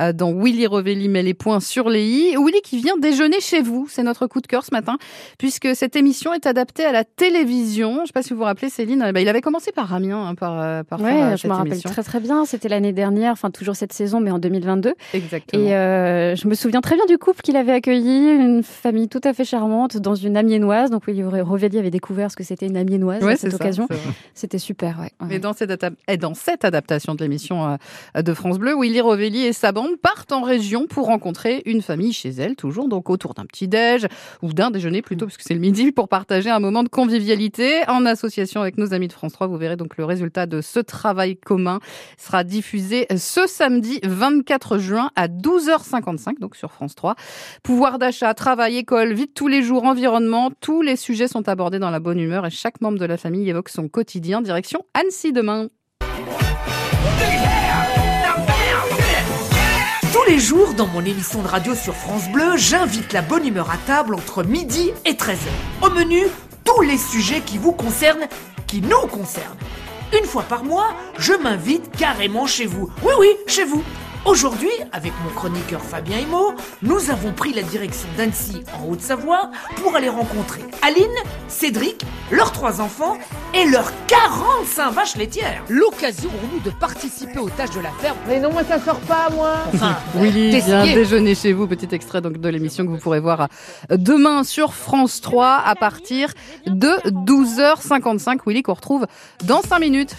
Euh, dans Willy Revelli met les points sur les i. Willy qui vient déjeuner chez vous, c'est notre coup de cœur ce matin, puisque cette émission est adaptée à la télévision. Je ne sais pas si vous vous rappelez, Céline, bah, il avait commencé par Amiens, hein, par, euh, par ouais, faire, euh, je cette me rappelle émission. très très bien. C'était l'année dernière, enfin toujours cette saison, mais en 2022. Exactement. Et euh, je me souviens très bien du couple qu'il avait accueilli, une famille tout à fait charmante dans une amiénoise. Donc Willy Revelli avait découvert ce que c'était une amiénoise Ouais, à cette ça, occasion. C'était super, ouais. ouais. Et dans cette, et dans cette adaptation de l'émission euh, de France Bleu, Willy Rovelli et sa bande partent en région pour rencontrer une famille chez elle, toujours donc autour d'un petit déj ou d'un déjeuner plutôt, parce que c'est le midi, pour partager un moment de convivialité en association avec nos amis de France 3. Vous verrez donc le résultat de ce travail commun sera diffusé ce samedi 24 juin à 12h55, donc sur France 3. Pouvoir d'achat, travail, école, vie de tous les jours, environnement, tous les sujets sont abordés dans la bonne humeur et chaque membre de la famille évoque son quotidien. Direction Annecy demain. Tous les jours, dans mon émission de radio sur France Bleu, j'invite la bonne humeur à table entre midi et 13h. Au menu, tous les sujets qui vous concernent, qui nous concernent. Une fois par mois, je m'invite carrément chez vous. Oui, oui, chez vous. Aujourd'hui, avec mon chroniqueur Fabien Imo, nous avons pris la direction d'Annecy en Haute-Savoie pour aller rencontrer Aline, Cédric, leurs trois enfants et leurs 45 vaches laitières. L'occasion pour nous de participer aux tâches de la ferme. Mais non, moi ça sort pas, moi. Enfin, Willy d'essayer. déjeuner chez vous. Petit extrait donc de l'émission que vous pourrez voir euh, demain sur France 3 à partir de 12h55. Willy qu'on retrouve dans 5 minutes.